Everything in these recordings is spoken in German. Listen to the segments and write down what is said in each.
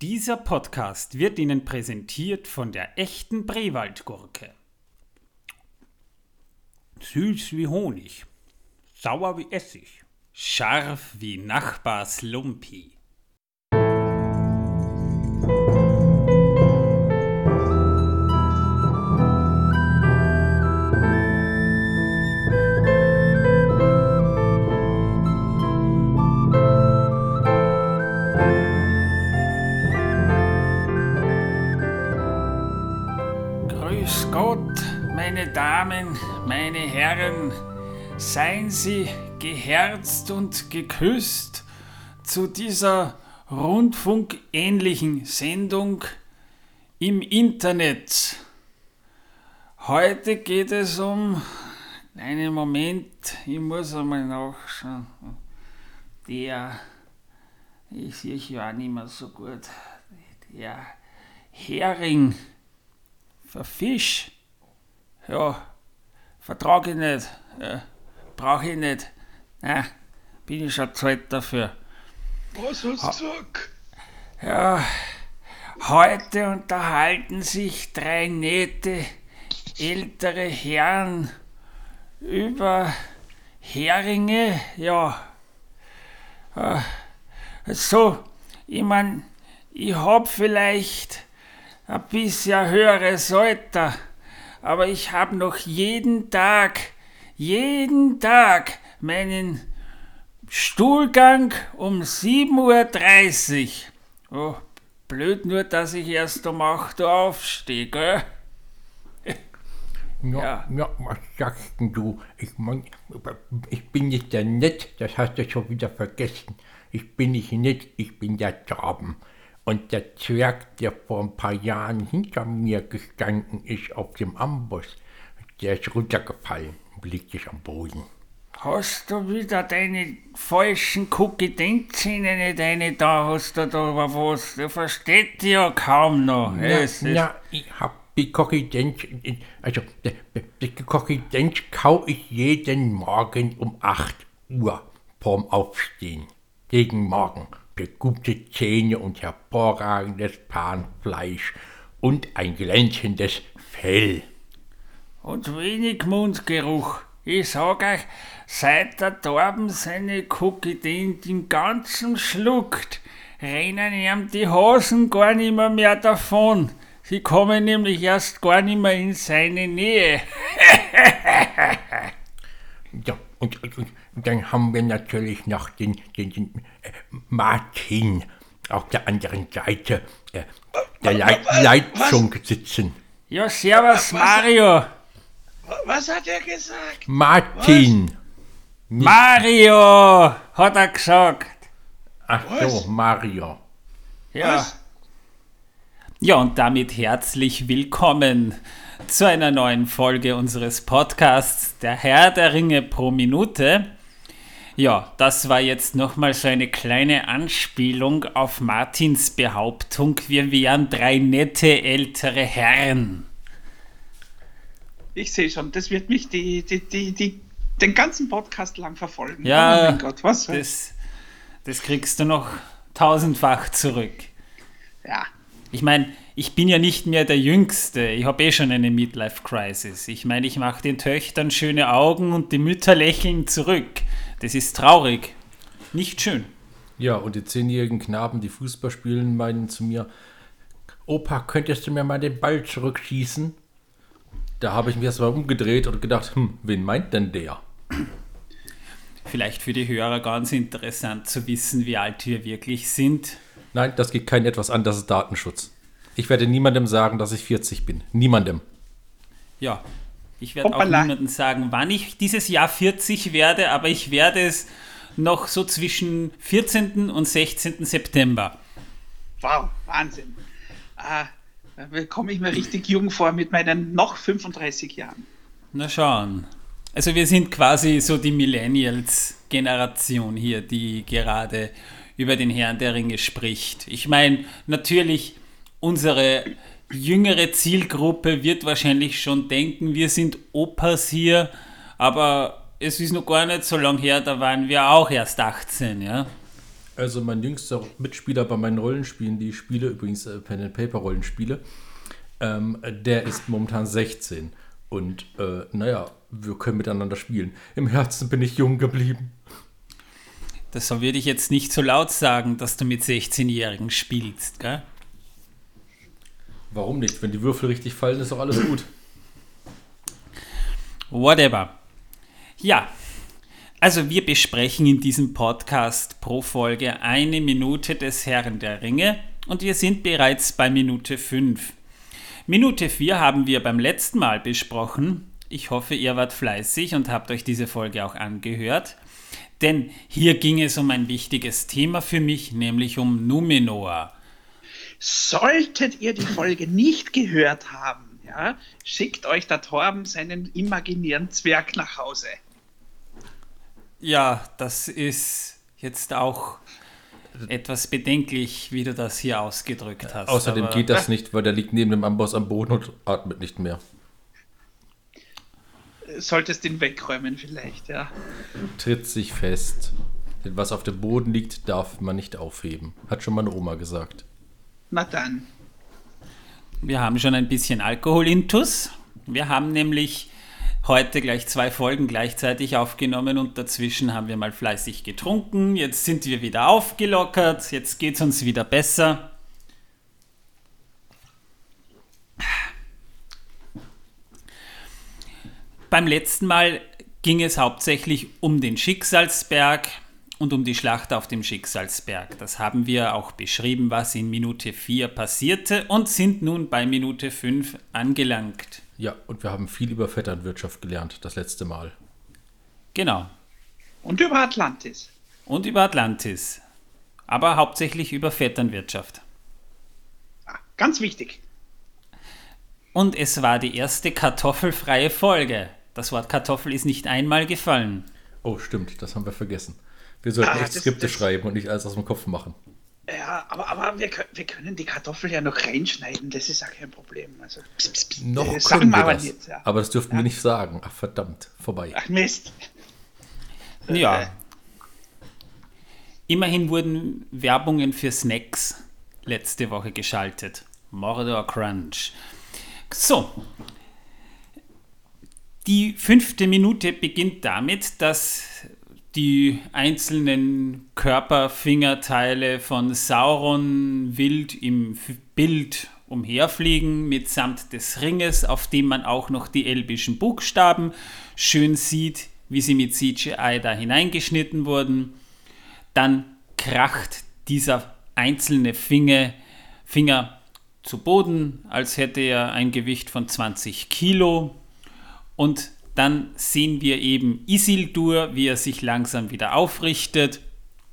Dieser Podcast wird Ihnen präsentiert von der echten Brewaldgurke. Süß wie Honig, sauer wie Essig, scharf wie Nachbars Lumpi. Damen, meine Herren, seien Sie geherzt und geküsst zu dieser rundfunkähnlichen Sendung im Internet. Heute geht es um einen Moment, ich muss einmal nachschauen. Der, ich sehe ja auch nicht mehr so gut, der Hering. Für Fisch? Ja, vertrage ich nicht. Ja, Brauche ich nicht. Na, bin ich schon zahlt dafür. Was hast du gesagt? Ja, heute unterhalten sich drei nette ältere Herren über Heringe. Ja, Äh, so, ich mein, ich hab vielleicht ein bisschen höheres Alter, aber ich hab noch jeden Tag, jeden Tag meinen Stuhlgang um 7.30 Uhr. Oh, blöd nur, dass ich erst um 8 Uhr aufstehe, gell? Ja, Ja. ja. was sagst denn du? Ich mein, ich bin nicht der Nett, das hast du schon wieder vergessen. Ich bin nicht nett, ich bin der Traben. Und der Zwerg, der vor ein paar Jahren hinter mir gestanden ist auf dem Amboss, der ist runtergefallen und liegt sich am Boden. Hast du wieder deine falschen Cookie-Dent-Zähne nicht eine da hast du da was? Der versteht dich ja kaum noch. Na, Es na, ich hab die Kochidenz, also die, die Kochidenz kau ich jeden Morgen um 8 Uhr vorm Aufstehen. Gegen Morgen gute Zähne und hervorragendes Panfleisch und ein glänzendes Fell. Und wenig Mundgeruch. Ich sag euch, seit der Torben seine Cookie den ganzen schluckt, rennen ihm die Hosen gar nicht mehr, davon. Sie kommen nämlich erst gar nicht mehr in seine Nähe. Ja, und, und, und dann haben wir natürlich noch den, den, den Martin auf der anderen Seite äh, der Leit Leitung sitzen. Ja, servus Mario. Was hat er gesagt? Martin! Mario, hat er gesagt. Ach Was? so, Mario. Ja. Was? Ja, und damit herzlich willkommen zu einer neuen Folge unseres Podcasts Der Herr der Ringe pro Minute. Ja, das war jetzt nochmal so eine kleine Anspielung auf Martins Behauptung, wir wären drei nette ältere Herren. Ich sehe schon, das wird mich die, die, die, die, den ganzen Podcast lang verfolgen. Ja, oh mein Gott, was? Das, das kriegst du noch tausendfach zurück. ja. Ich meine, ich bin ja nicht mehr der Jüngste. Ich habe eh schon eine Midlife-Crisis. Ich meine, ich mache den Töchtern schöne Augen und die Mütter lächeln zurück. Das ist traurig. Nicht schön. Ja, und die zehnjährigen Knaben, die Fußball spielen, meinen zu mir, Opa, könntest du mir mal den Ball zurückschießen? da habe ich mich erstmal umgedreht und gedacht, hm, wen meint denn der? Vielleicht für die Hörer ganz interessant zu wissen, wie alt wir wirklich sind. Nein, das geht kein etwas an, das ist Datenschutz. Ich werde niemandem sagen, dass ich 40 bin. Niemandem. Ja, ich werde auch niemandem sagen, wann ich dieses Jahr 40 werde, aber ich werde es noch so zwischen 14. und 16. September. Wow, Wahnsinn. Ah, da komme ich mir richtig jung vor mit meinen noch 35 Jahren. Na schauen. Also wir sind quasi so die Millennials-Generation hier, die gerade über den Herrn der Ringe spricht. Ich meine, natürlich, unsere jüngere Zielgruppe wird wahrscheinlich schon denken, wir sind Opas hier, aber es ist noch gar nicht so lange her, da waren wir auch erst 18, ja. Also mein jüngster Mitspieler bei meinen Rollenspielen, die ich spiele, übrigens äh, Pen and Paper Rollenspiele, ähm, der ist momentan 16. Und äh, naja, wir können miteinander spielen. Im Herzen bin ich jung geblieben. Das würde ich jetzt nicht so laut sagen, dass du mit 16-Jährigen spielst, gell? Warum nicht? Wenn die Würfel richtig fallen, ist doch alles gut. Whatever. Ja, also wir besprechen in diesem Podcast pro Folge eine Minute des Herrn der Ringe und wir sind bereits bei Minute 5. Minute 4 haben wir beim letzten Mal besprochen. Ich hoffe, ihr wart fleißig und habt euch diese Folge auch angehört. Denn hier ging es um ein wichtiges Thema für mich, nämlich um Numenor. Solltet ihr die Folge nicht gehört haben, ja, schickt euch der Torben seinen imaginären Zwerg nach Hause. Ja, das ist jetzt auch etwas bedenklich, wie du das hier ausgedrückt hast. Außerdem aber- geht das nicht, weil der liegt neben dem Amboss am Boden und atmet nicht mehr. Solltest ihn wegräumen vielleicht, ja. Tritt sich fest. Denn was auf dem Boden liegt, darf man nicht aufheben. Hat schon meine Oma gesagt. Na dann. Wir haben schon ein bisschen Alkoholintus. Wir haben nämlich heute gleich zwei Folgen gleichzeitig aufgenommen und dazwischen haben wir mal fleißig getrunken. Jetzt sind wir wieder aufgelockert. Jetzt geht es uns wieder besser. Beim letzten Mal ging es hauptsächlich um den Schicksalsberg und um die Schlacht auf dem Schicksalsberg. Das haben wir auch beschrieben, was in Minute 4 passierte und sind nun bei Minute 5 angelangt. Ja, und wir haben viel über Vetternwirtschaft gelernt, das letzte Mal. Genau. Und über Atlantis. Und über Atlantis. Aber hauptsächlich über Vetternwirtschaft. Ah, ganz wichtig. Und es war die erste kartoffelfreie Folge. Das Wort Kartoffel ist nicht einmal gefallen. Oh, stimmt, das haben wir vergessen. Wir sollten Ah, echt Skripte das- schreiben und nicht alles aus dem Kopf machen. Ja, aber, aber wir, können, wir können die Kartoffel ja noch reinschneiden, das ist ja kein Problem. Also, pss, pss, pss, Noch das können wir aber das. nicht, ja. Aber das dürften Ja. wir nicht sagen. Ach, verdammt, vorbei. Ach Mist. Ja. Immerhin wurden Werbungen für Snacks letzte Woche geschaltet. Mordor Crunch. So. Die fünfte Minute beginnt damit, dass die einzelnen Körperfingerteile von Sauron wild im Bild umherfliegen, mitsamt des Ringes, auf dem man auch noch die elbischen Buchstaben schön sieht, wie sie mit CGI da hineingeschnitten wurden. Dann kracht dieser einzelne Finger, Finger zu Boden, als hätte er ein Gewicht von 20 Kilo. Und dann sehen wir eben Isildur, wie er sich langsam wieder aufrichtet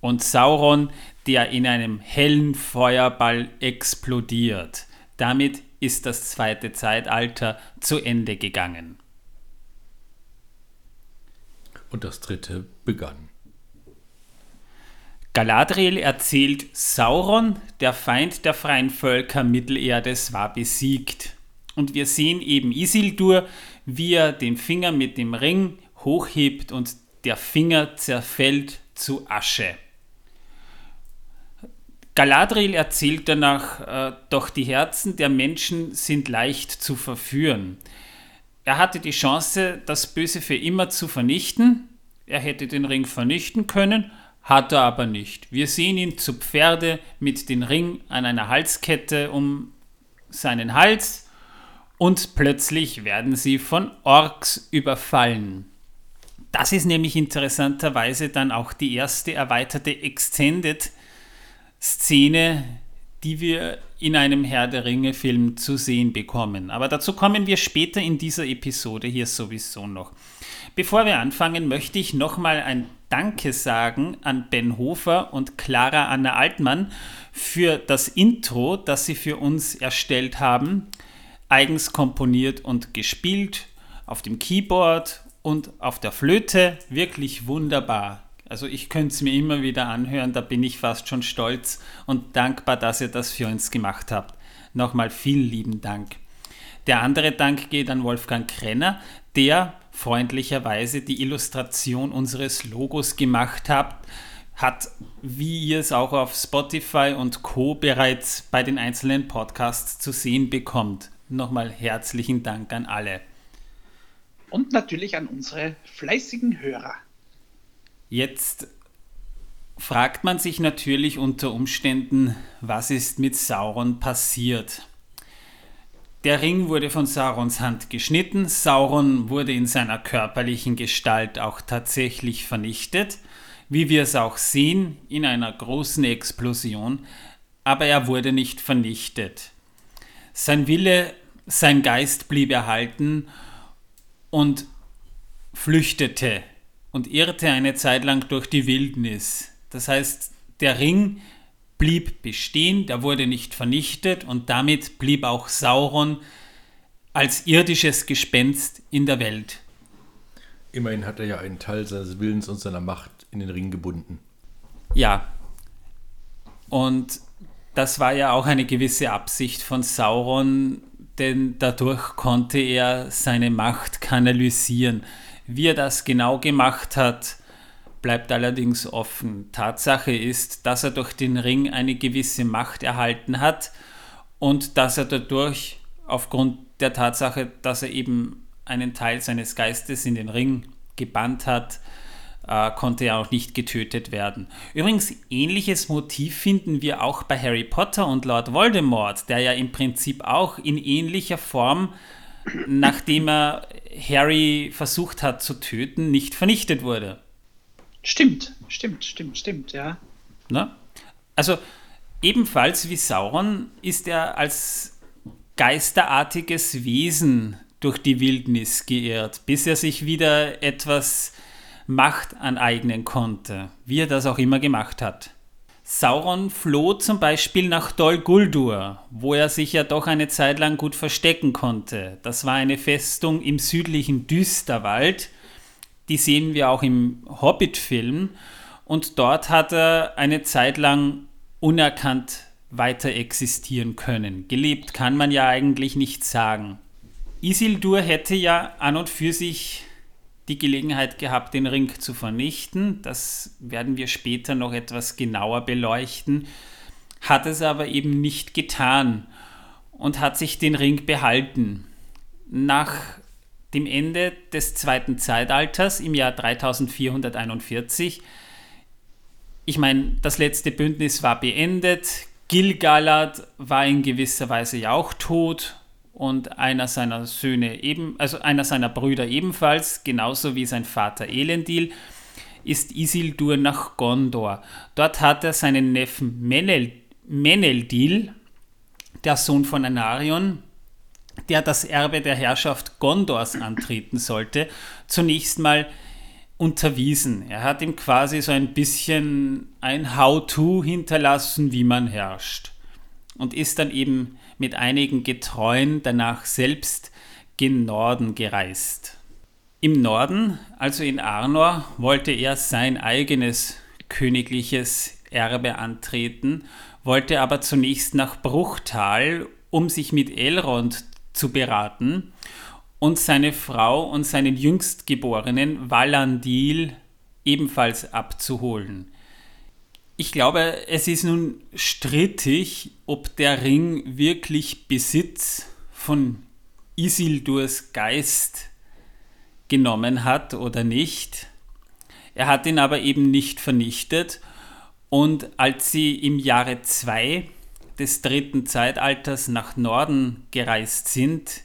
und Sauron, der in einem hellen Feuerball explodiert. Damit ist das zweite Zeitalter zu Ende gegangen. Und das dritte begann. Galadriel erzählt, Sauron, der Feind der freien Völker Mittelerdes, war besiegt. Und wir sehen eben Isildur, wie er den Finger mit dem Ring hochhebt und der Finger zerfällt zu Asche. Galadriel erzählt danach, äh, doch die Herzen der Menschen sind leicht zu verführen. Er hatte die Chance, das Böse für immer zu vernichten. Er hätte den Ring vernichten können, hat er aber nicht. Wir sehen ihn zu Pferde mit dem Ring an einer Halskette um seinen Hals und plötzlich werden sie von Orks überfallen. Das ist nämlich interessanterweise dann auch die erste erweiterte Extended-Szene, die wir in einem Herr der Ringe-Film zu sehen bekommen. Aber dazu kommen wir später in dieser Episode hier sowieso noch. Bevor wir anfangen, möchte ich nochmal ein Danke sagen an Ben Hofer und Clara Anna Altmann für das Intro, das sie für uns erstellt haben. Eigens komponiert und gespielt auf dem Keyboard und auf der Flöte. Wirklich wunderbar. Also ich könnte es mir immer wieder anhören, da bin ich fast schon stolz und dankbar, dass ihr das für uns gemacht habt. Nochmal vielen lieben Dank. Der andere Dank geht an Wolfgang Krenner, der freundlicherweise die Illustration unseres Logos gemacht hat, hat, wie ihr es auch auf Spotify und Co bereits bei den einzelnen Podcasts zu sehen bekommt. Nochmal herzlichen Dank an alle. Und natürlich an unsere fleißigen Hörer. Jetzt fragt man sich natürlich unter Umständen, was ist mit Sauron passiert? Der Ring wurde von Saurons Hand geschnitten, Sauron wurde in seiner körperlichen Gestalt auch tatsächlich vernichtet, wie wir es auch sehen in einer großen Explosion, aber er wurde nicht vernichtet. Sein Wille, sein Geist blieb erhalten und flüchtete und irrte eine Zeit lang durch die Wildnis. Das heißt, der Ring blieb bestehen, der wurde nicht vernichtet und damit blieb auch Sauron als irdisches Gespenst in der Welt. Immerhin hat er ja einen Teil seines Willens und seiner Macht in den Ring gebunden. Ja. Und das war ja auch eine gewisse Absicht von Sauron, denn dadurch konnte er seine Macht kanalisieren. Wie er das genau gemacht hat, bleibt allerdings offen. Tatsache ist, dass er durch den Ring eine gewisse Macht erhalten hat und dass er dadurch aufgrund der Tatsache, dass er eben einen Teil seines Geistes in den Ring gebannt hat, äh, konnte er auch nicht getötet werden. Übrigens, ähnliches Motiv finden wir auch bei Harry Potter und Lord Voldemort, der ja im Prinzip auch in ähnlicher Form, nachdem er Harry versucht hat zu töten, nicht vernichtet wurde. Stimmt, stimmt, stimmt, stimmt, ja. Na? Also ebenfalls wie Sauron ist er als geisterartiges Wesen durch die Wildnis geirrt, bis er sich wieder etwas Macht aneignen konnte, wie er das auch immer gemacht hat. Sauron floh zum Beispiel nach Dol Guldur, wo er sich ja doch eine Zeit lang gut verstecken konnte. Das war eine Festung im südlichen Düsterwald, die sehen wir auch im Hobbit-Film, und dort hat er eine Zeit lang unerkannt weiter existieren können. Gelebt kann man ja eigentlich nicht sagen. Isildur hätte ja an und für sich die Gelegenheit gehabt, den Ring zu vernichten. Das werden wir später noch etwas genauer beleuchten. Hat es aber eben nicht getan und hat sich den Ring behalten. Nach dem Ende des zweiten Zeitalters im Jahr 3441, ich meine, das letzte Bündnis war beendet, Gilgalad war in gewisser Weise ja auch tot und einer seiner Söhne eben, also einer seiner Brüder ebenfalls, genauso wie sein Vater Elendil, ist Isildur nach Gondor. Dort hat er seinen Neffen Menel, Meneldil, der Sohn von Anarion, der das Erbe der Herrschaft Gondors antreten sollte, zunächst mal unterwiesen. Er hat ihm quasi so ein bisschen ein How-to hinterlassen, wie man herrscht. Und ist dann eben mit einigen Getreuen danach selbst gen Norden gereist. Im Norden, also in Arnor, wollte er sein eigenes königliches Erbe antreten, wollte aber zunächst nach Bruchtal, um sich mit Elrond zu beraten und seine Frau und seinen jüngstgeborenen Valandil ebenfalls abzuholen. Ich glaube, es ist nun strittig, ob der Ring wirklich Besitz von Isildurs Geist genommen hat oder nicht. Er hat ihn aber eben nicht vernichtet und als sie im Jahre 2 des dritten Zeitalters nach Norden gereist sind,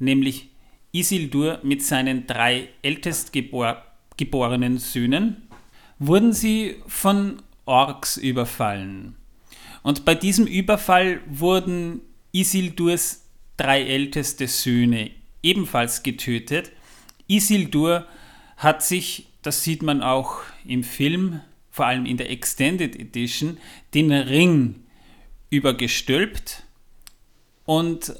nämlich Isildur mit seinen drei ältestgeborenen Söhnen, wurden sie von Orks überfallen. Und bei diesem Überfall wurden Isildurs drei älteste Söhne ebenfalls getötet. Isildur hat sich, das sieht man auch im Film, vor allem in der Extended Edition, den Ring übergestülpt und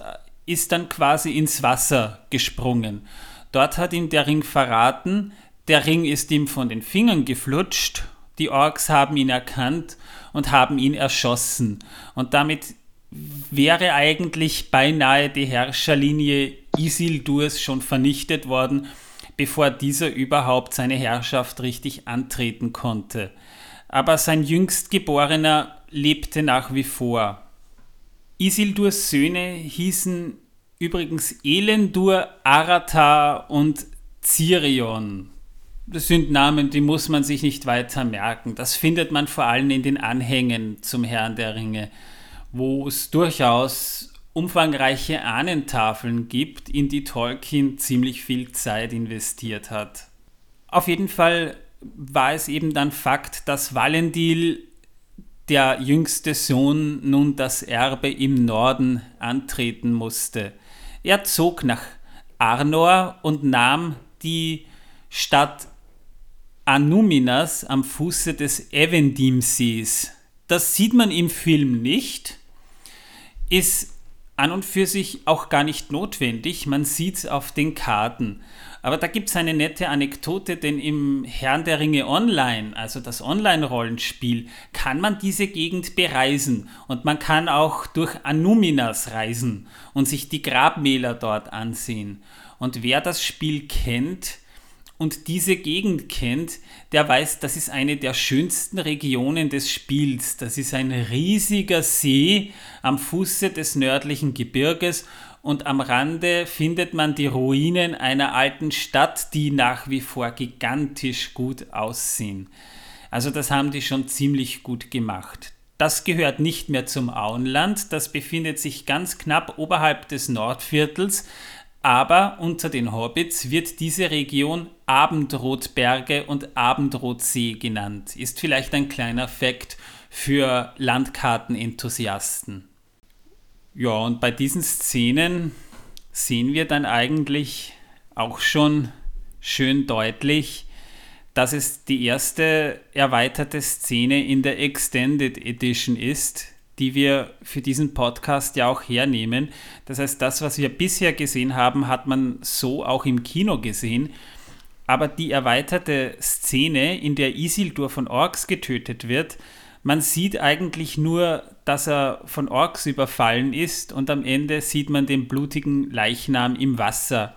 ist dann quasi ins Wasser gesprungen. Dort hat ihn der Ring verraten, der Ring ist ihm von den Fingern geflutscht die Orks haben ihn erkannt und haben ihn erschossen. Und damit wäre eigentlich beinahe die Herrscherlinie Isildurs schon vernichtet worden, bevor dieser überhaupt seine Herrschaft richtig antreten konnte. aber sein jüngstgeborener lebte nach wie vor. Isildurs Söhne hießen übrigens Elendur, Aratar und Zirion. Das sind Namen, die muss man sich nicht weiter merken. Das findet man vor allem in den Anhängen zum Herrn der Ringe, wo es durchaus umfangreiche Ahnentafeln gibt, in die Tolkien ziemlich viel Zeit investiert hat. Auf jeden Fall war es eben dann Fakt, dass Valendil, der jüngste Sohn, nun das Erbe im Norden antreten musste. Er zog nach Arnor und nahm die Stadt Anuminas am Fuße des Evendim-Sees. Das sieht man im Film nicht, ist an und für sich auch gar nicht notwendig. Man sieht es auf den Karten. Aber da gibt es eine nette Anekdote, denn im Herrn der Ringe Online, also das Online-Rollenspiel, kann man diese Gegend bereisen und man kann auch durch Anuminas reisen und sich die Grabmäler dort ansehen. Und wer das Spiel kennt, und diese Gegend kennt, der weiß, das ist eine der schönsten Regionen des Spiels. Das ist ein riesiger See am Fuße des nördlichen Gebirges und am Rande findet man die Ruinen einer alten Stadt, die nach wie vor gigantisch gut aussehen. Also das haben die schon ziemlich gut gemacht. Das gehört nicht mehr zum Auenland, das befindet sich ganz knapp oberhalb des Nordviertels, aber unter den Hobbits wird diese Region Abendrotberge und Abendrotsee genannt. Ist vielleicht ein kleiner Fakt für Landkartenenthusiasten. Ja, und bei diesen Szenen sehen wir dann eigentlich auch schon schön deutlich, dass es die erste erweiterte Szene in der Extended Edition ist, die wir für diesen Podcast ja auch hernehmen. Das heißt, das, was wir bisher gesehen haben, hat man so auch im Kino gesehen. Aber die erweiterte Szene, in der Isildur von Orks getötet wird, man sieht eigentlich nur, dass er von Orks überfallen ist und am Ende sieht man den blutigen Leichnam im Wasser.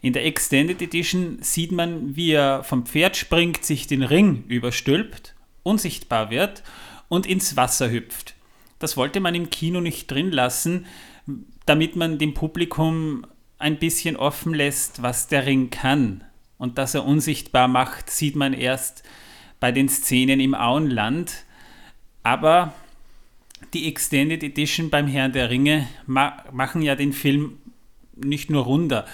In der Extended Edition sieht man, wie er vom Pferd springt, sich den Ring überstülpt, unsichtbar wird und ins Wasser hüpft. Das wollte man im Kino nicht drin lassen, damit man dem Publikum ein bisschen offen lässt, was der Ring kann. Und dass er unsichtbar macht, sieht man erst bei den Szenen im Auenland. Aber die Extended Edition beim Herrn der Ringe ma machen ja den Film nicht nur runder.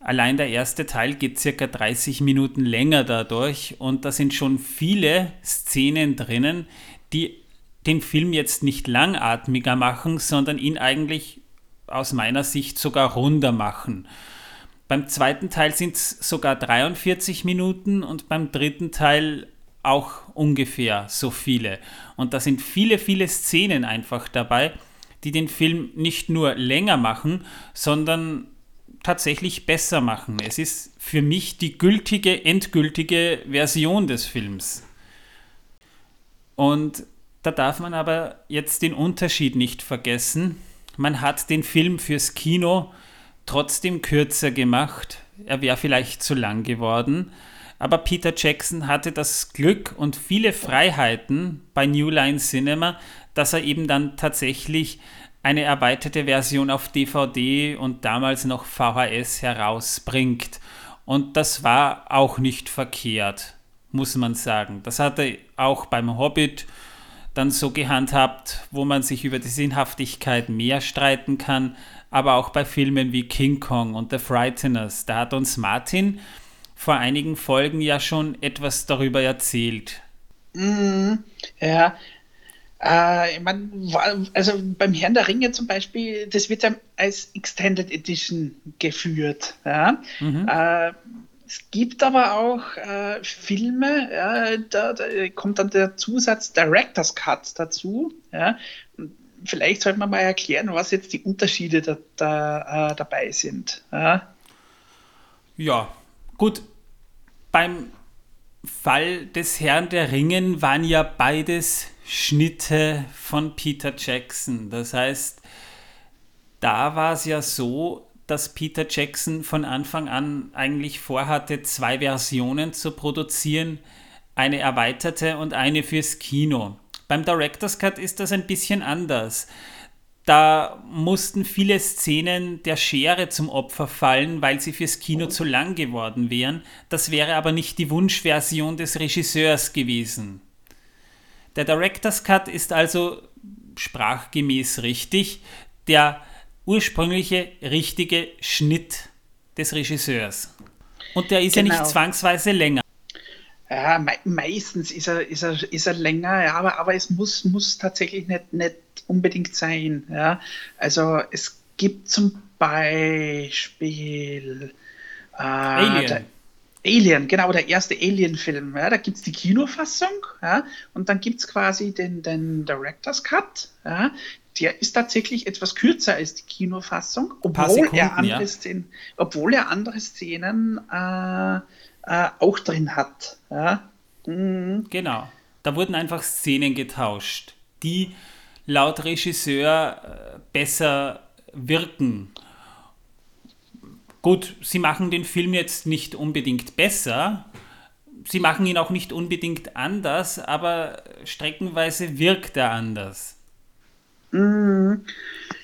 Allein der erste Teil geht circa 30 Minuten länger dadurch und da sind schon viele Szenen drinnen, die den Film jetzt nicht langatmiger machen, sondern ihn eigentlich aus meiner Sicht sogar runder machen. Beim zweiten Teil sind es sogar 43 Minuten und beim dritten Teil auch ungefähr so viele. Und da sind viele, viele Szenen einfach dabei, die den Film nicht nur länger machen, sondern tatsächlich besser machen. Es ist für mich die gültige, endgültige Version des Films. Und da darf man aber jetzt den Unterschied nicht vergessen. Man hat den Film fürs Kino trotzdem kürzer gemacht. Er wäre vielleicht zu lang geworden. Aber Peter Jackson hatte das Glück und viele Freiheiten bei New Line Cinema, dass er eben dann tatsächlich eine erweiterte Version auf DVD und damals noch VHS herausbringt. Und das war auch nicht verkehrt, muss man sagen. Das hatte auch beim Hobbit dann so gehandhabt, wo man sich über die Sinnhaftigkeit mehr streiten kann, aber auch bei Filmen wie King Kong und The Frighteners. Da hat uns Martin vor einigen Folgen ja schon etwas darüber erzählt. Mm, ja, äh, mein, also beim Herrn der Ringe zum Beispiel, das wird ja als Extended Edition geführt. Ja? Mhm. Äh, es gibt aber auch äh, Filme, ja, da, da, kommt dann der Zusatz Director's Cut dazu. Ja. Vielleicht sollte man mal erklären, was jetzt die Unterschiede da, da, äh, dabei sind. Ja. ja, gut. Beim Fall des Herrn der Ringen waren ja beides Schnitte von Peter Jackson. Das heißt, da war es ja so, dass Peter Jackson von Anfang an eigentlich vorhatte, zwei Versionen zu produzieren. eine erweiterte und eine fürs Kino. Beim Director's Cut ist das ein bisschen anders. Da mussten viele Szenen der Schere zum Opfer fallen, weil sie fürs Kino zu lang geworden wären. Das wäre aber nicht die Wunschversion des Regisseurs gewesen. Der Director's Cut ist also sprachgemäß richtig der ursprüngliche richtige Schnitt des Regisseurs. Und der ist genau. ja nicht genau. zwangsweise länger. Ja, me meistens ist er, ist er, ist er länger, ja, aber, aber es muss, muss tatsächlich nicht, nicht unbedingt sein. Ja. Also es gibt zum Beispiel äh, Alien. Alien, genau, der erste Alien-Film. Ja, da gibt es die Kinofassung ja, und dann gibt es quasi den, den Director's Cut. Ja, der ist tatsächlich etwas kürzer als die Kinofassung, obwohl, Sekunden, er, andere. Szenen, obwohl er andere Szenen äh, äh, auch drin hat. Mhm. Genau. Da wurden einfach Szenen getauscht, die laut Regisseur äh, besser wirken. Gut, sie machen den Film jetzt nicht unbedingt besser, sie machen ihn auch nicht unbedingt anders, aber streckenweise wirkt er anders. Mhm.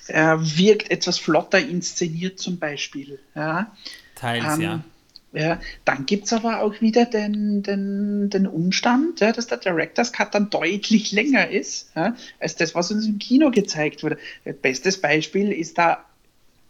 Er wirkt etwas flotter inszeniert zum Beispiel. Ja. Teils, ähm, ja. Ja, dann gibt es aber auch wieder den, den, den Umstand, ja, dass der Director's Cut dann deutlich länger ist, ja, als das, was uns im Kino gezeigt wurde. Bestes Beispiel ist da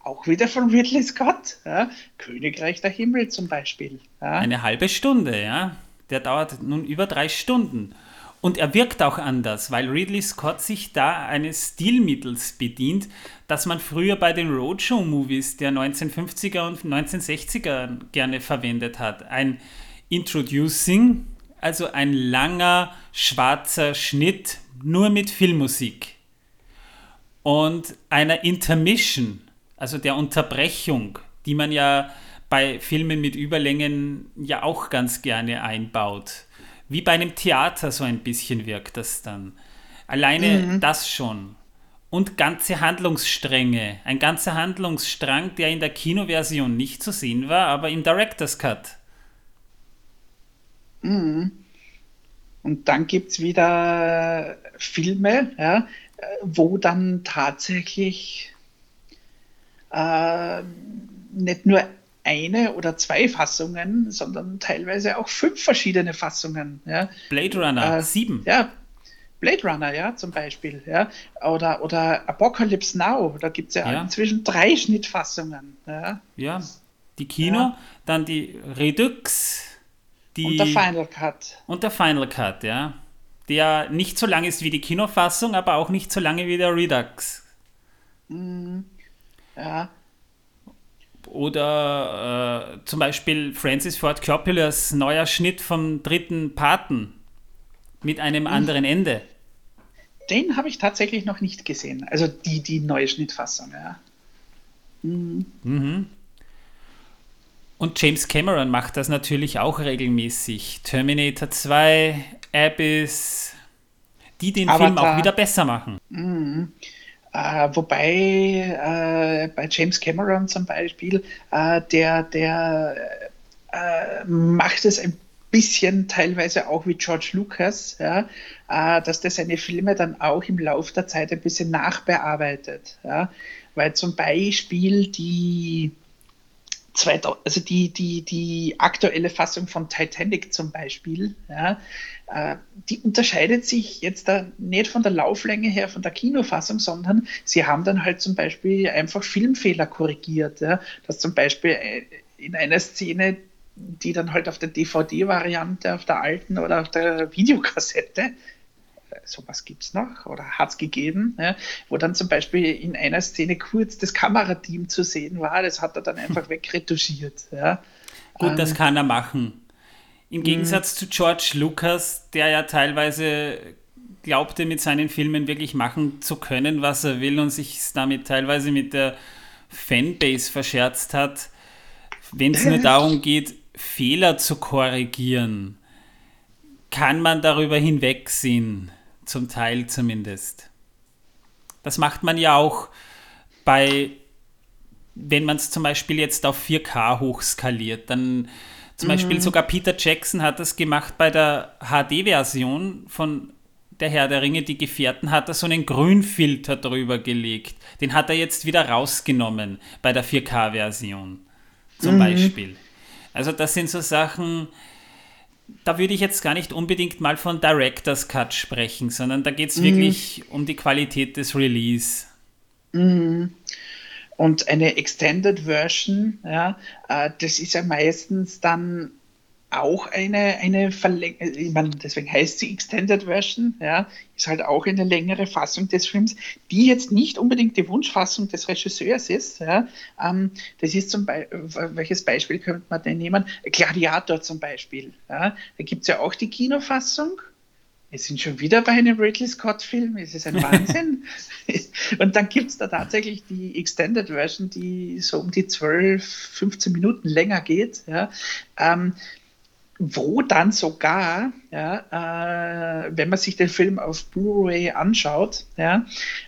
auch wieder von Ridley Scott, ja, Königreich der Himmel zum Beispiel. Ja. Eine halbe Stunde, ja. Der dauert nun über drei Stunden. Und er wirkt auch anders, weil Ridley Scott sich da eines Stilmittels bedient, das man früher bei den Roadshow-Movies der 1950er und 1960er gerne verwendet hat. Ein Introducing, also ein langer schwarzer Schnitt nur mit Filmmusik. Und einer Intermission, also der Unterbrechung, die man ja bei Filmen mit Überlängen ja auch ganz gerne einbaut wie bei einem Theater so ein bisschen wirkt das dann. Alleine mhm. das schon. Und ganze Handlungsstränge. Ein ganzer Handlungsstrang, der in der Kinoversion nicht zu sehen war, aber im Director's Cut. Mhm. Und dann gibt es wieder Filme, ja, wo dann tatsächlich äh, nicht nur eine oder zwei Fassungen, sondern teilweise auch fünf verschiedene Fassungen. Ja. Blade Runner, äh, sieben. Ja, Blade Runner, ja, zum Beispiel. Ja. Oder, oder Apocalypse Now, da gibt es ja, ja, inzwischen drei Schnittfassungen. Ja, ja. die Kino, ja. dann die Redux, die. Und der Final Cut. Und der Final Cut, ja. Der nicht so lang ist wie die Kinofassung, aber auch nicht so lange wie der Redux. Mhm. Ja. Oder äh, zum Beispiel Francis Ford Coppolas neuer Schnitt vom dritten Paten mit einem mhm. anderen Ende. Den habe ich tatsächlich noch nicht gesehen. Also die, die neue Schnittfassung, ja. Mhm. Mhm. Und James Cameron macht das natürlich auch regelmäßig. Terminator 2, Abyss, die den Avatar. Film auch wieder besser machen. Mhm. Äh, wobei äh, bei James Cameron zum Beispiel, äh, der, der äh, macht es ein bisschen teilweise auch wie George Lucas, ja, äh, dass der seine Filme dann auch im Laufe der Zeit ein bisschen nachbearbeitet. Ja, weil zum Beispiel die 2000, also die, die, die aktuelle Fassung von Titanic zum Beispiel, ja, äh, die unterscheidet sich jetzt da nicht von der Lauflänge her von der Kinofassung, sondern sie haben dann halt zum Beispiel einfach Filmfehler korrigiert. Ja, dass zum Beispiel äh, in einer Szene, die dann halt auf der DVD-Variante, auf der alten oder auf der Videokassette sowas gibt es noch oder hat es gegeben, ja, wo dann zum Beispiel in einer Szene kurz das Kamerateam zu sehen war, das hat er dann einfach wegretuschiert. Ja. Gut, ähm, das kann er machen. Im Gegensatz zu George Lucas, der ja teilweise glaubte, mit seinen Filmen wirklich machen zu können, was er will und sich damit teilweise mit der Fanbase verscherzt hat, wenn es nur darum geht, Fehler zu korrigieren, kann man darüber hinwegsehen zum Teil zumindest. Das macht man ja auch bei, wenn man es zum Beispiel jetzt auf 4K hochskaliert, dann Zum Beispiel sogar Peter Jackson hat das gemacht bei der HD-Version von Der Herr der Ringe, die Gefährten, hat er so einen Grünfilter drüber gelegt. Den hat er jetzt wieder rausgenommen bei der 4K-Version zum Mhm. Beispiel. Also das sind so Sachen, da würde ich jetzt gar nicht unbedingt mal von Director's Cut sprechen, sondern da geht es wirklich um die Qualität des Release. Und eine Extended Version, ja, äh, das ist ja meistens dann auch eine, eine Verlängerung, meine, deswegen heißt sie Extended Version, ja, ist halt auch eine längere Fassung des Films, die jetzt nicht unbedingt die Wunschfassung des Regisseurs ist. Ja. Ähm, das ist zum Beispiel, welches Beispiel könnte man denn nehmen? Gladiator zum Beispiel. Ja. Da gibt es ja auch die Kinofassung. Wir sind schon wieder bei einem Ridley Scott-Film, es ist ein Wahnsinn. Und dann gibt es da tatsächlich die Extended Version, die so um die 12, 15 Minuten länger geht, ja, ähm, wo dann sogar, ja, äh, wenn man sich den Film auf Blu-ray anschaut, ja,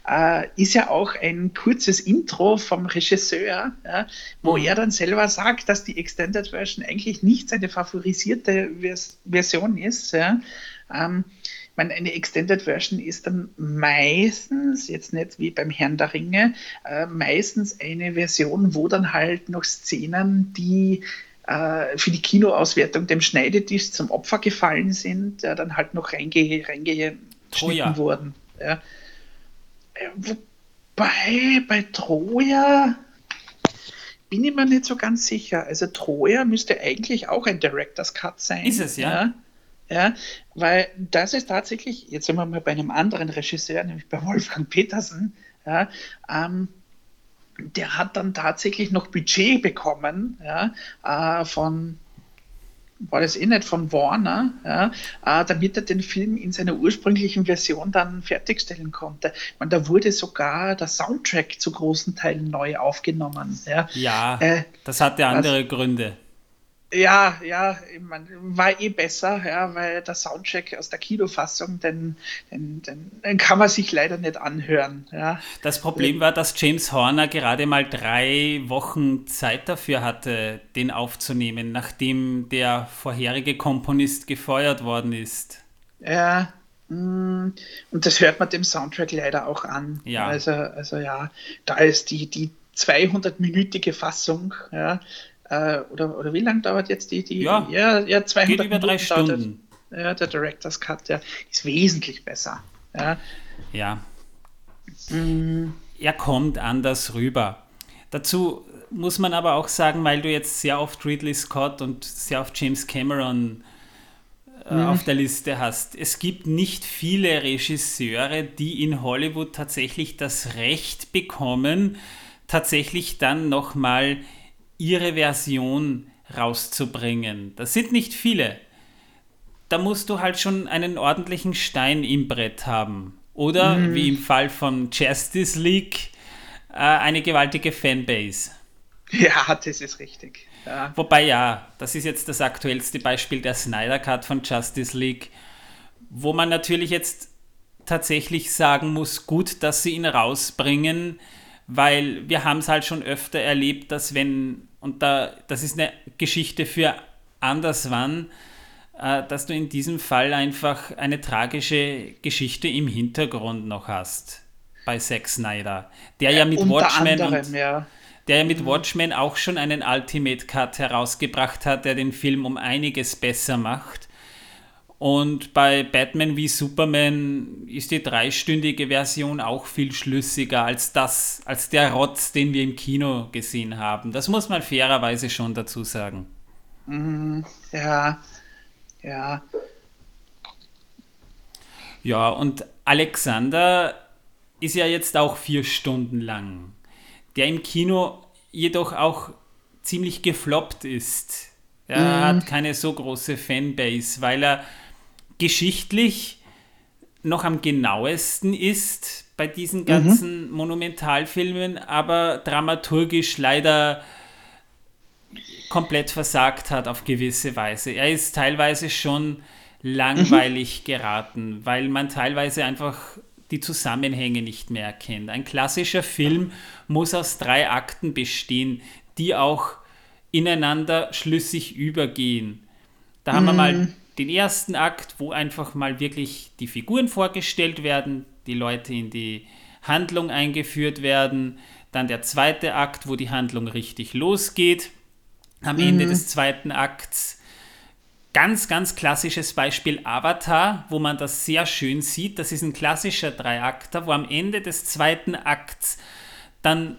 äh, ist ja auch ein kurzes Intro vom Regisseur, ja, wo er dann selber sagt, dass die Extended Version eigentlich nicht seine favorisierte Vers Version ist. Ja. Ähm, ich meine, eine Extended Version ist dann meistens, jetzt nicht wie beim Herrn der Ringe, äh, meistens eine Version, wo dann halt noch Szenen, die äh, für die Kinoauswertung dem Schneidetisch zum Opfer gefallen sind, ja, dann halt noch reinge reingeschnitten Troja. wurden. Ja. Äh, Wobei bei Troja bin ich mir nicht so ganz sicher. Also Troja müsste eigentlich auch ein Director's Cut sein. Ist es, ja? Ja, ja weil das ist tatsächlich, jetzt sind wir mal bei einem anderen Regisseur, nämlich bei Wolfgang Petersen, ja, ähm, der hat dann tatsächlich noch Budget bekommen ja, äh, von, war das eh nicht von Warner, ja, äh, damit er den Film in seiner ursprünglichen Version dann fertigstellen konnte. Man, da wurde sogar der Soundtrack zu großen Teilen neu aufgenommen. Ja, Ja, Äh, das hatte andere Gründe. Ja, ja ich mein, war eh besser, ja, weil der Soundtrack aus der Kinofassung, den, den, den, kann man sich leider nicht anhören. Ja. Das Problem war, dass James Horner gerade mal drei Wochen Zeit dafür hatte, den aufzunehmen, nachdem der vorherige Komponist gefeuert worden ist. Ja, mm, und das hört man dem Soundtrack leider auch an. Ja. Also, also ja, da ist die, die 200-minütige Fassung, ja, äh, oder, oder wie lange dauert jetzt die? die Ja, ja, ja 200 Geht über drei Minuten dauert Stunden. Der, ja, der Director's Cut, ja, ist wesentlich besser. Ja. Ja. Er kommt anders rüber. Dazu muss man aber auch sagen, weil du jetzt sehr oft Ridley Scott und sehr oft James Cameron äh, auf der Liste hast. Es gibt nicht viele Regisseure, die in Hollywood tatsächlich das Recht bekommen, tatsächlich dann nochmal ihre Version rauszubringen. Das sind nicht viele. Da musst du halt schon einen ordentlichen Stein im Brett haben. Oder wie im Fall von Justice League äh, eine gewaltige Fanbase. ja, das ist richtig. Ja. Wobei ja, das ist jetzt das aktuellste Beispiel der Snyder Cut von Justice League, wo man natürlich jetzt tatsächlich sagen muss, gut, dass sie ihn rausbringen, weil wir haben es halt schon öfter erlebt, dass wenn, und da, das ist eine Geschichte für anderswann, äh, dass du in diesem Fall einfach eine tragische Geschichte im Hintergrund noch hast bei Zack Snyder, der ja mit Unter Watchmen und ja. der ja mit Watchmen auch schon einen Ultimate Cut herausgebracht hat, der den Film um einiges besser macht. Und bei Batman wie Superman ist die dreistündige Version auch viel schlüssiger als das, als der Rotz, den wir im Kino gesehen haben. Das muss man fairerweise schon dazu sagen. Ja, ja. Ja, und Alexander ist ja jetzt auch vier Stunden lang, der im Kino jedoch auch ziemlich gefloppt ist. Er hat keine so große Fanbase, weil er geschichtlich noch am genauesten ist bei diesen ganzen Monumentalfilmen, aber dramaturgisch leider komplett versagt hat auf gewisse Weise. Er ist teilweise schon langweilig geraten, weil man teilweise einfach die Zusammenhänge nicht mehr erkennt. Ein klassischer Film muss aus drei Akten bestehen, die auch ineinander schlüssig übergehen. Da haben wir mal den ersten Akt, wo einfach mal wirklich die Figuren vorgestellt werden, die Leute in die Handlung eingeführt werden. Dann der zweite Akt, wo die Handlung richtig losgeht. Am Ende des zweiten Akts ganz, ganz klassisches Beispiel Avatar, wo man das sehr schön sieht. Das ist ein klassischer Dreiakter, wo am Ende des zweiten Akts dann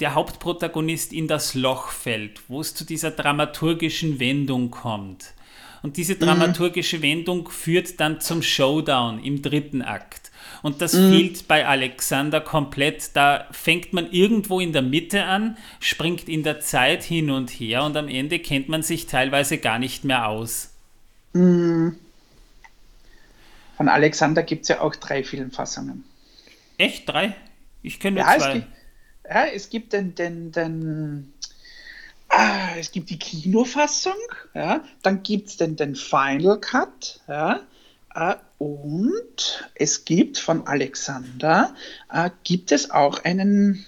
der Hauptprotagonist in das Loch fällt, wo es zu dieser dramaturgischen Wendung kommt. Und diese dramaturgische Wendung führt dann zum Showdown im dritten Akt. Und das mhm. fehlt bei Alexander komplett. Da fängt man irgendwo in der Mitte an, springt in der Zeit hin und her und am Ende kennt man sich teilweise gar nicht mehr aus. Mhm. Von Alexander gibt es ja auch drei Filmfassungen. Echt? Drei? Ich kenne nur ja, zwei. Es gibt, ja, es gibt den, den, den ah, es gibt die Kinofassung, ja, dann gibt es den, den Final Cut, ja, äh, und es gibt von Alexander, äh, gibt es auch einen,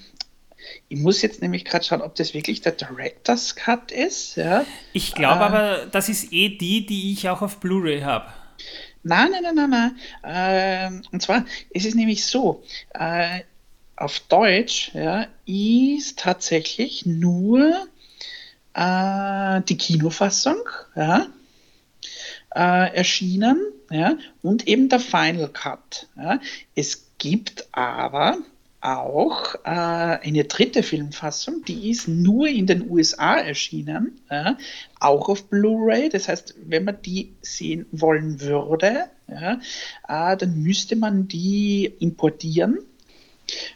ich muss jetzt nämlich gerade schauen, ob das wirklich der Director's Cut ist. Ja. Ich glaube äh, aber, das ist eh die, die ich auch auf Blu-ray habe. Nein, nein, nein, nein, nein. Äh, und zwar, es ist nämlich so, äh, auf Deutsch ja, ist tatsächlich nur äh, die Kinofassung ja, äh, erschienen ja, und eben der Final Cut. Ja. Es gibt aber auch äh, eine dritte Filmfassung, die ist nur in den USA erschienen, ja, auch auf Blu-ray. Das heißt, wenn man die sehen wollen würde, ja, äh, dann müsste man die importieren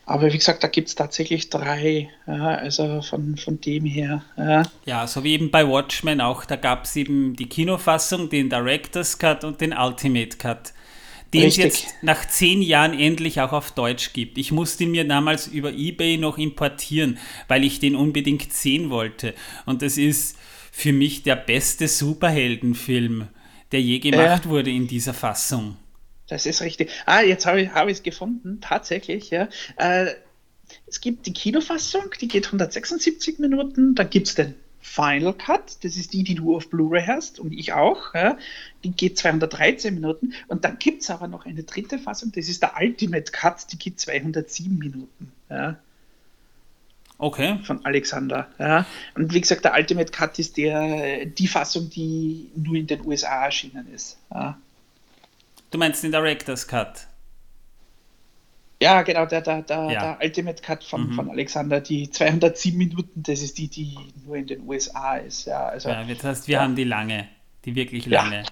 aber wie gesagt, da gibt es tatsächlich drei, ja, also von, von dem her. Ja. ja, so wie eben bei Watchmen auch, da gab es eben die Kinofassung, den Director's Cut und den Ultimate Cut, den es jetzt nach zehn Jahren endlich auch auf Deutsch gibt. Ich musste ihn mir damals über Ebay noch importieren, weil ich den unbedingt sehen wollte. Und das ist für mich der beste Superheldenfilm, der je gemacht äh. wurde in dieser Fassung. Das ist richtig. Ah, jetzt habe ich es hab gefunden, tatsächlich, ja. Äh, es gibt die Kinofassung, die geht 176 Minuten, dann gibt es den Final Cut, das ist die, die du auf Blu-ray hast und ich auch, ja. die geht 213 Minuten und dann gibt es aber noch eine dritte Fassung, das ist der Ultimate Cut, die geht 207 Minuten. Ja. Okay. Von Alexander. Ja. Und wie gesagt, der Ultimate Cut ist der, die Fassung, die nur in den USA erschienen ist. Ja. Du meinst den Director's Cut? Ja, genau, der, der, der, ja. der Ultimate Cut von, mhm. von Alexander, die 207 Minuten, das ist die, die nur in den USA ist. Ja, also, ja das heißt, wir ja. haben die lange, die wirklich lange.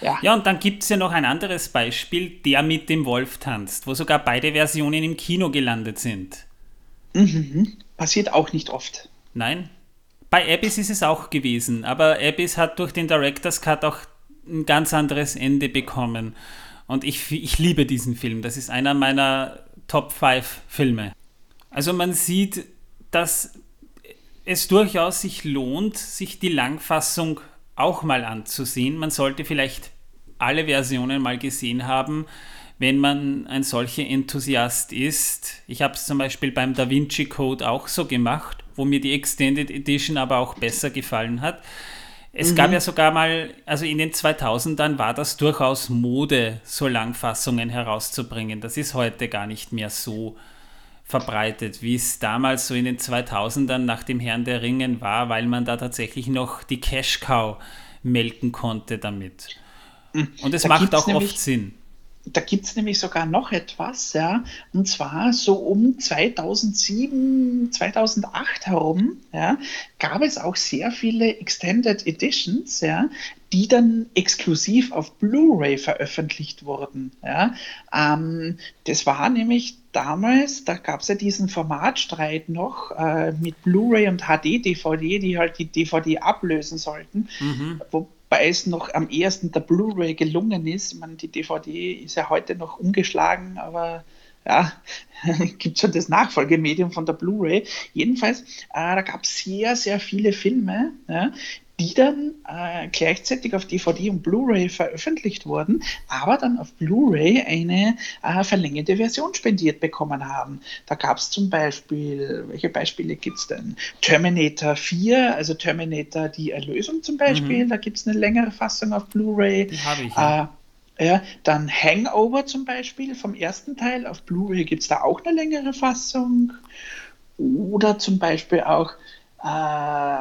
Ja, ja und dann gibt es ja noch ein anderes Beispiel, der mit dem Wolf tanzt, wo sogar beide Versionen im Kino gelandet sind. Mhm. Passiert auch nicht oft. Nein. Bei Abyss ist es auch gewesen, aber Abyss hat durch den Director's Cut auch ein ganz anderes Ende bekommen. Und ich, ich liebe diesen Film. Das ist einer meiner Top 5 Filme. Also man sieht, dass es durchaus sich lohnt, sich die Langfassung auch mal anzusehen. Man sollte vielleicht alle Versionen mal gesehen haben, wenn man ein solcher Enthusiast ist. Ich habe es zum Beispiel beim Da Vinci Code auch so gemacht, wo mir die Extended Edition aber auch besser gefallen hat. Es mhm. gab ja sogar mal, also in den 2000ern war das durchaus Mode, so Langfassungen herauszubringen. Das ist heute gar nicht mehr so verbreitet, wie es damals so in den 2000ern nach dem Herrn der Ringen war, weil man da tatsächlich noch die Cash Cow melken konnte damit. Mhm. Und es da macht auch oft Sinn da gibt es nämlich sogar noch etwas, ja, und zwar so um 2007, 2008 herum, ja, gab es auch sehr viele Extended Editions, ja, die dann exklusiv auf Blu-ray veröffentlicht wurden. Ja. Ähm, das war nämlich damals, da gab es ja diesen Formatstreit noch äh, mit Blu-ray und HD-DVD, die halt die DVD ablösen sollten, mhm. wo, es noch am ehesten der Blu-ray gelungen ist. Ich meine, die DVD ist ja heute noch umgeschlagen, aber ja, gibt schon das Nachfolgemedium von der Blu-ray. Jedenfalls, äh, da gab es sehr, sehr viele Filme, ja, die dann äh, gleichzeitig auf DVD und Blu-ray veröffentlicht wurden, aber dann auf Blu-ray eine äh, verlängerte Version spendiert bekommen haben. Da gab es zum Beispiel, welche Beispiele gibt es denn? Terminator 4, also Terminator die Erlösung zum Beispiel, mhm. da gibt es eine längere Fassung auf Blu-ray. Die habe ich. Ja. Äh, ja, dann Hangover zum Beispiel vom ersten Teil. Auf Blu-ray gibt es da auch eine längere Fassung. Oder zum Beispiel auch äh,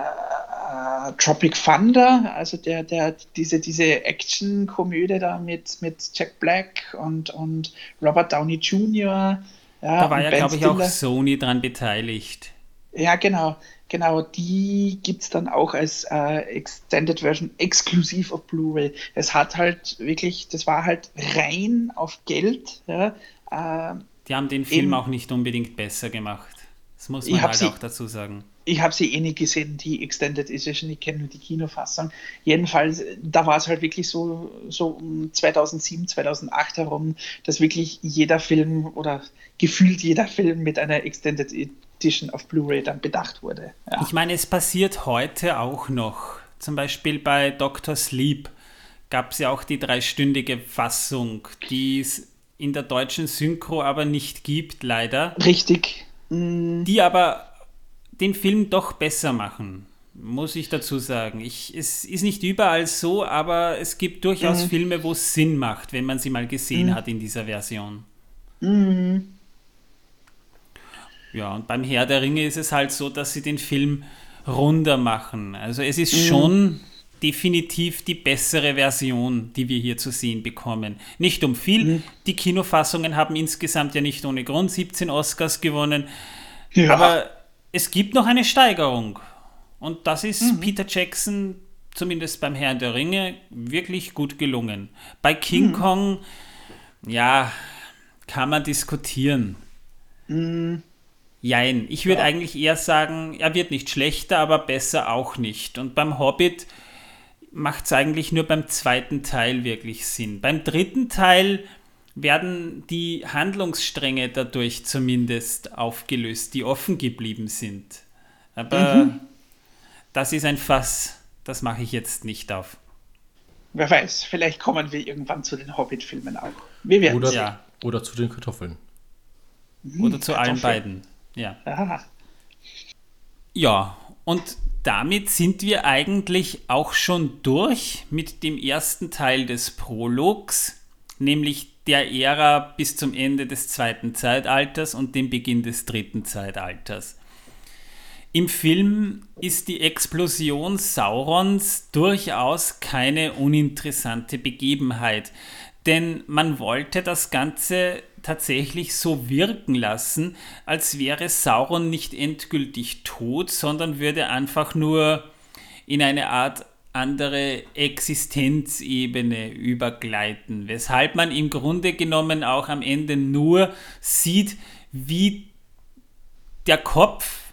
äh, Tropic Thunder, also der, der, diese, diese Action-Komödie da mit, mit Jack Black und, und Robert Downey Jr. Ja, da war ja, glaube ich, auch Sony dran beteiligt. Ja, genau. Genau, die gibt es dann auch als äh, Extended Version exklusiv auf Blu-ray. Es hat halt wirklich, das war halt rein auf Geld. Ja, äh, die haben den Film eben, auch nicht unbedingt besser gemacht. Das muss man halt auch dazu sagen. Ich habe sie eh nicht gesehen, die Extended Edition, ich kenne nur die Kinofassung. Jedenfalls, da war es halt wirklich so, so um 2007, 2008 herum, dass wirklich jeder Film oder gefühlt jeder Film mit einer Extended Edition auf Blu-ray dann bedacht wurde. Ja. Ich meine, es passiert heute auch noch. Zum Beispiel bei Dr. Sleep gab es ja auch die dreistündige Fassung, die es in der deutschen Synchro aber nicht gibt, leider. Richtig. Die aber den Film doch besser machen, muss ich dazu sagen. Ich, es ist nicht überall so, aber es gibt durchaus mhm. Filme, wo es Sinn macht, wenn man sie mal gesehen mhm. hat in dieser Version. Mhm. Ja, und beim Herr der Ringe ist es halt so, dass sie den Film runder machen. Also es ist mhm. schon definitiv die bessere Version, die wir hier zu sehen bekommen. Nicht um viel. Mhm. Die Kinofassungen haben insgesamt ja nicht ohne Grund 17 Oscars gewonnen. Ja. Aber es gibt noch eine Steigerung. Und das ist mhm. Peter Jackson, zumindest beim Herrn der Ringe, wirklich gut gelungen. Bei King mhm. Kong, ja, kann man diskutieren. Mhm. Jein. Ich würde ja. eigentlich eher sagen, er wird nicht schlechter, aber besser auch nicht. Und beim Hobbit macht es eigentlich nur beim zweiten Teil wirklich Sinn. Beim dritten Teil werden die Handlungsstränge dadurch zumindest aufgelöst, die offen geblieben sind. Aber mhm. das ist ein Fass, das mache ich jetzt nicht auf. Wer weiß, vielleicht kommen wir irgendwann zu den Hobbit-Filmen auch. Wir werden oder, ja. oder zu den Kartoffeln. Mhm, oder zu Kartoffeln. allen beiden. Ja. Aha. Ja, und damit sind wir eigentlich auch schon durch mit dem ersten Teil des Prologs, nämlich der Ära bis zum Ende des zweiten Zeitalters und dem Beginn des dritten Zeitalters. Im Film ist die Explosion Saurons durchaus keine uninteressante Begebenheit, denn man wollte das Ganze tatsächlich so wirken lassen, als wäre Sauron nicht endgültig tot, sondern würde einfach nur in eine Art andere Existenzebene übergleiten, weshalb man im Grunde genommen auch am Ende nur sieht, wie der Kopf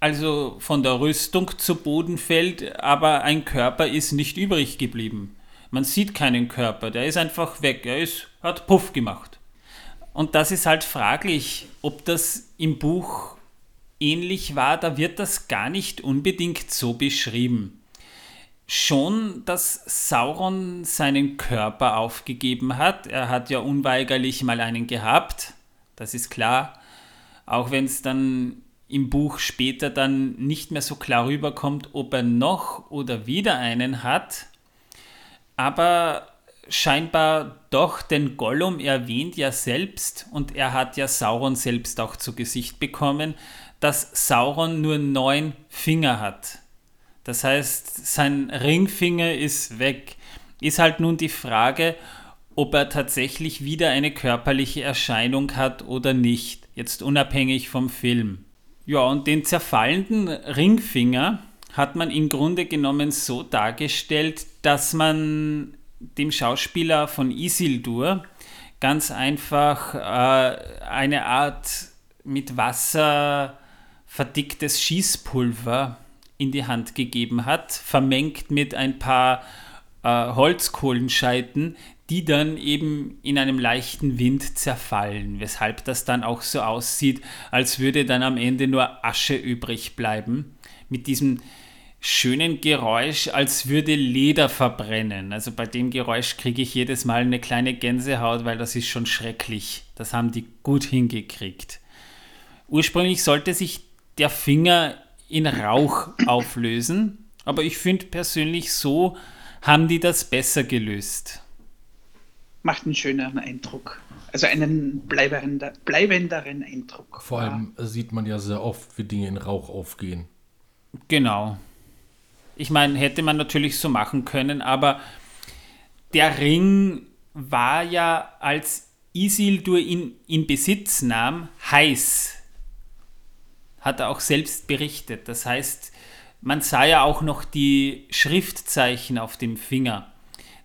also von der Rüstung zu Boden fällt, aber ein Körper ist nicht übrig geblieben. Man sieht keinen Körper, der ist einfach weg, er ist, hat Puff gemacht. Und das ist halt fraglich, ob das im Buch ähnlich war, da wird das gar nicht unbedingt so beschrieben. Schon, dass Sauron seinen Körper aufgegeben hat. Er hat ja unweigerlich mal einen gehabt, das ist klar. Auch wenn es dann im Buch später dann nicht mehr so klar rüberkommt, ob er noch oder wieder einen hat. Aber scheinbar doch, denn Gollum erwähnt ja selbst, und er hat ja Sauron selbst auch zu Gesicht bekommen, dass Sauron nur neun Finger hat. Das heißt, sein Ringfinger ist weg. Ist halt nun die Frage, ob er tatsächlich wieder eine körperliche Erscheinung hat oder nicht. Jetzt unabhängig vom Film. Ja, und den zerfallenden Ringfinger hat man im Grunde genommen so dargestellt, dass man dem Schauspieler von Isildur ganz einfach äh, eine Art mit Wasser verdicktes Schießpulver in die Hand gegeben hat, vermengt mit ein paar äh, Holzkohlenscheiten, die dann eben in einem leichten Wind zerfallen, weshalb das dann auch so aussieht, als würde dann am Ende nur Asche übrig bleiben. Mit diesem schönen Geräusch, als würde Leder verbrennen. Also bei dem Geräusch kriege ich jedes Mal eine kleine Gänsehaut, weil das ist schon schrecklich. Das haben die gut hingekriegt. Ursprünglich sollte sich der Finger in Rauch auflösen, aber ich finde persönlich so haben die das besser gelöst. Macht einen schöneren Eindruck. Also einen bleibender, bleibenderen Eindruck. Vor allem sieht man ja sehr oft, wie Dinge in Rauch aufgehen. Genau. Ich meine, hätte man natürlich so machen können, aber der Ring war ja, als Isildur ihn in Besitz nahm, heiß. Hat er auch selbst berichtet. Das heißt, man sah ja auch noch die Schriftzeichen auf dem Finger.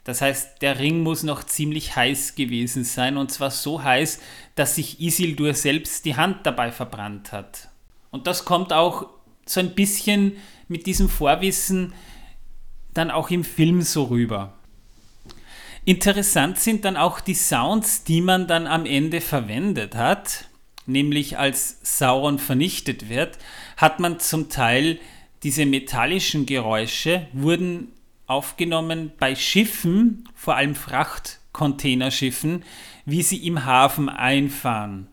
Das heißt, der Ring muss noch ziemlich heiß gewesen sein und zwar so heiß, dass sich Isildur selbst die Hand dabei verbrannt hat. Und das kommt auch so ein bisschen mit diesem Vorwissen dann auch im Film so rüber. Interessant sind dann auch die Sounds, die man dann am Ende verwendet hat, nämlich als Sauron vernichtet wird, hat man zum Teil diese metallischen Geräusche wurden aufgenommen bei Schiffen, vor allem Frachtcontainerschiffen, wie sie im Hafen einfahren,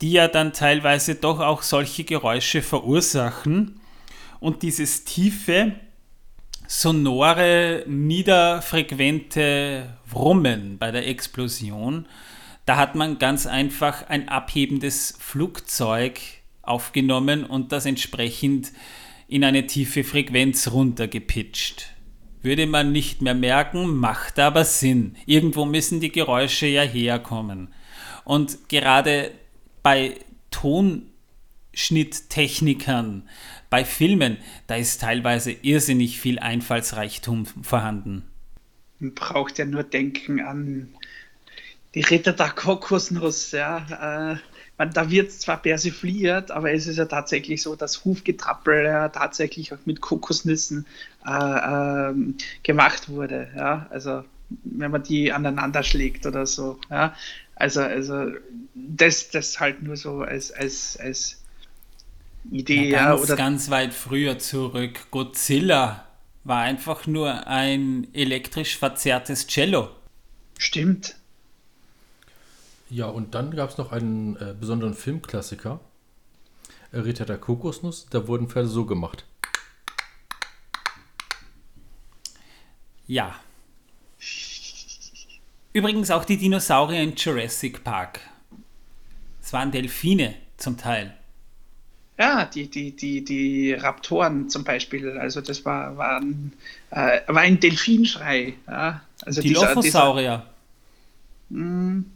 die ja dann teilweise doch auch solche Geräusche verursachen. Und dieses tiefe, sonore, niederfrequente Brummen bei der Explosion, da hat man ganz einfach ein abhebendes Flugzeug aufgenommen und das entsprechend in eine tiefe Frequenz runtergepitcht. Würde man nicht mehr merken, macht aber Sinn. Irgendwo müssen die Geräusche ja herkommen. Und gerade bei Tonschnitttechnikern, bei Filmen, da ist teilweise irrsinnig viel Einfallsreichtum vorhanden. Man braucht ja nur denken an die Ritter der Kokosnuss, ja. Äh, man, da wird zwar persifliert, aber es ist ja tatsächlich so, dass Hufgetrappel ja tatsächlich auch mit Kokosnüssen äh, äh, gemacht wurde. Ja? Also wenn man die aneinander schlägt oder so. Ja? Also, also das, das halt nur so als, als, als Idee. Ja, ganz, oder ganz weit früher zurück. Godzilla war einfach nur ein elektrisch verzerrtes Cello. Stimmt. Ja, und dann gab es noch einen äh, besonderen Filmklassiker, äh, Ritter der Kokosnuss. Da wurden Pferde so gemacht. Ja. Übrigens auch die Dinosaurier in Jurassic Park. Es waren Delfine zum Teil. Ja, die, die, die, die Raptoren zum Beispiel, also das war, war, ein, äh, war ein Delfinschrei. Ja? Also die Lophosaurier. Hm.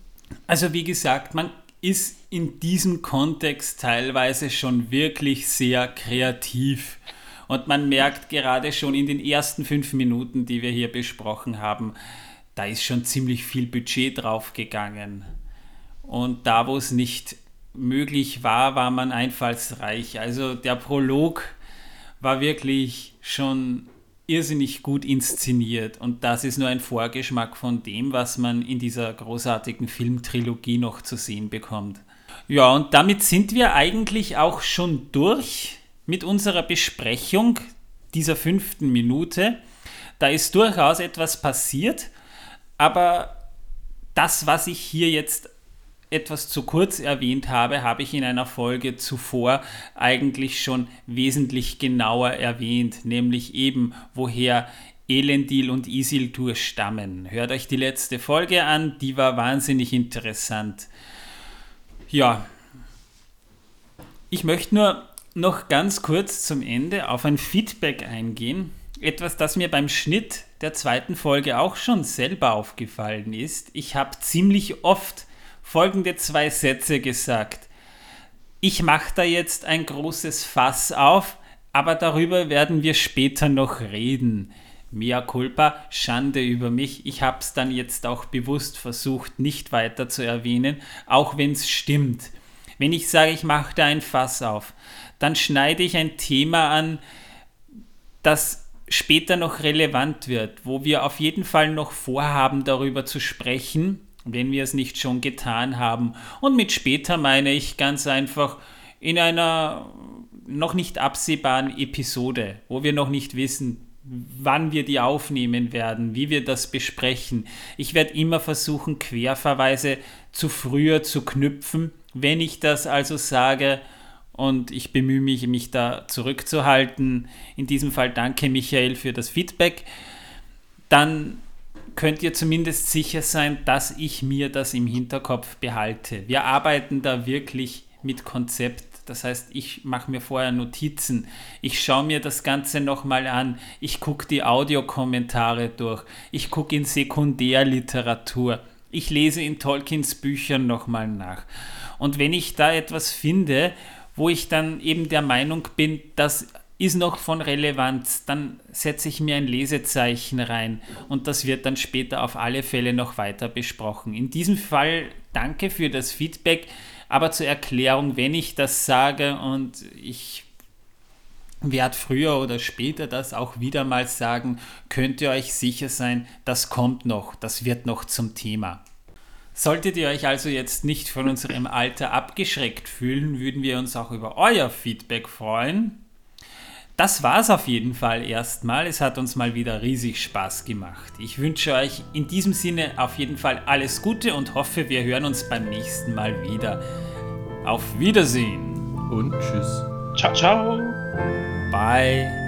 Also wie gesagt, man ist in diesem Kontext teilweise schon wirklich sehr kreativ. Und man merkt gerade schon in den ersten fünf Minuten, die wir hier besprochen haben, da ist schon ziemlich viel Budget draufgegangen. Und da, wo es nicht möglich war, war man einfallsreich. Also der Prolog war wirklich schon irrsinnig gut inszeniert und das ist nur ein Vorgeschmack von dem, was man in dieser großartigen Filmtrilogie noch zu sehen bekommt. Ja, und damit sind wir eigentlich auch schon durch mit unserer Besprechung dieser fünften Minute. Da ist durchaus etwas passiert, aber das, was ich hier jetzt etwas zu kurz erwähnt habe, habe ich in einer Folge zuvor eigentlich schon wesentlich genauer erwähnt, nämlich eben woher Elendil und Isildur stammen. Hört euch die letzte Folge an, die war wahnsinnig interessant. Ja, ich möchte nur noch ganz kurz zum Ende auf ein Feedback eingehen. Etwas, das mir beim Schnitt der zweiten Folge auch schon selber aufgefallen ist. Ich habe ziemlich oft folgende zwei Sätze gesagt. Ich mache da jetzt ein großes Fass auf, aber darüber werden wir später noch reden. Mea culpa, Schande über mich. Ich habe es dann jetzt auch bewusst versucht, nicht weiter zu erwähnen, auch wenn es stimmt. Wenn ich sage, ich mache da ein Fass auf, dann schneide ich ein Thema an, das später noch relevant wird, wo wir auf jeden Fall noch vorhaben, darüber zu sprechen wenn wir es nicht schon getan haben. Und mit später meine ich ganz einfach in einer noch nicht absehbaren Episode, wo wir noch nicht wissen, wann wir die aufnehmen werden, wie wir das besprechen. Ich werde immer versuchen, Querverweise zu früher zu knüpfen. Wenn ich das also sage, und ich bemühe mich, mich da zurückzuhalten, in diesem Fall danke Michael für das Feedback, dann könnt ihr zumindest sicher sein, dass ich mir das im Hinterkopf behalte. Wir arbeiten da wirklich mit Konzept. Das heißt, ich mache mir vorher Notizen. Ich schaue mir das Ganze nochmal an. Ich gucke die Audiokommentare durch. Ich gucke in Sekundärliteratur. Ich lese in Tolkiens Büchern nochmal nach. Und wenn ich da etwas finde, wo ich dann eben der Meinung bin, das ist noch von Relevanz, dann setze ich mir ein Lesezeichen rein und das wird dann später auf alle Fälle noch weiter besprochen. In diesem Fall danke für das Feedback, aber zur Erklärung, wenn ich das sage und ich werde früher oder später das auch wieder mal sagen, könnt ihr euch sicher sein, das kommt noch, das wird noch zum Thema. Solltet ihr euch also jetzt nicht von unserem Alter abgeschreckt fühlen, würden wir uns auch über euer Feedback freuen. Das war es auf jeden Fall erstmal. Es hat uns mal wieder riesig Spaß gemacht. Ich wünsche euch in diesem Sinne auf jeden Fall alles Gute und hoffe, wir hören uns beim nächsten Mal wieder. Auf Wiedersehen und tschüss. Ciao, ciao. Bye.